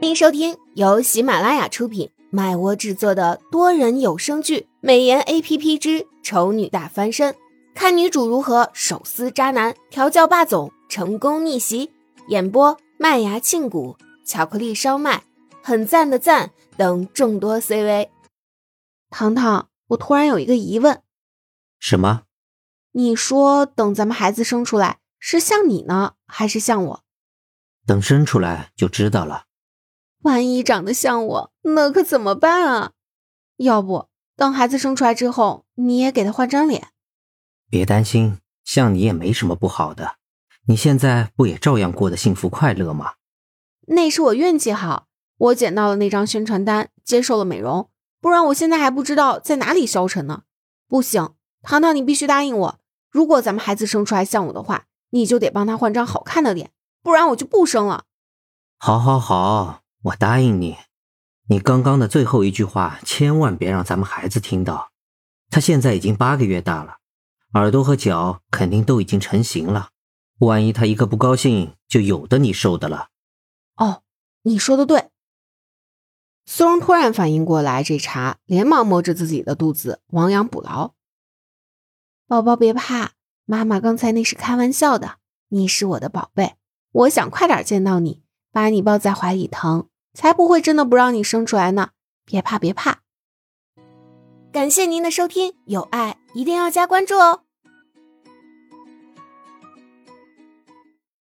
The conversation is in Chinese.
欢迎收听由喜马拉雅出品、麦窝制作的多人有声剧《美颜 A P P 之丑女大翻身》，看女主如何手撕渣男、调教霸总、成功逆袭。演播：麦芽庆谷、巧克力烧麦、很赞的赞等众多 C V。糖糖，我突然有一个疑问，什么？你说等咱们孩子生出来，是像你呢，还是像我？等生出来就知道了。万一长得像我，那可怎么办啊？要不等孩子生出来之后，你也给他换张脸？别担心，像你也没什么不好的。你现在不也照样过得幸福快乐吗？那是我运气好，我捡到了那张宣传单，接受了美容，不然我现在还不知道在哪里消沉呢。不行，糖糖，你必须答应我，如果咱们孩子生出来像我的话，你就得帮他换张好看的脸，不然我就不生了。好，好，好。我答应你，你刚刚的最后一句话千万别让咱们孩子听到。他现在已经八个月大了，耳朵和脚肯定都已经成型了。万一他一个不高兴，就有的你受的了。哦，你说的对。苏荣突然反应过来这茬，连忙摸着自己的肚子，亡羊补牢。宝宝别怕，妈妈刚才那是开玩笑的。你是我的宝贝，我想快点见到你。把你抱在怀里疼，才不会真的不让你生出来呢！别怕，别怕。感谢您的收听，有爱一定要加关注哦。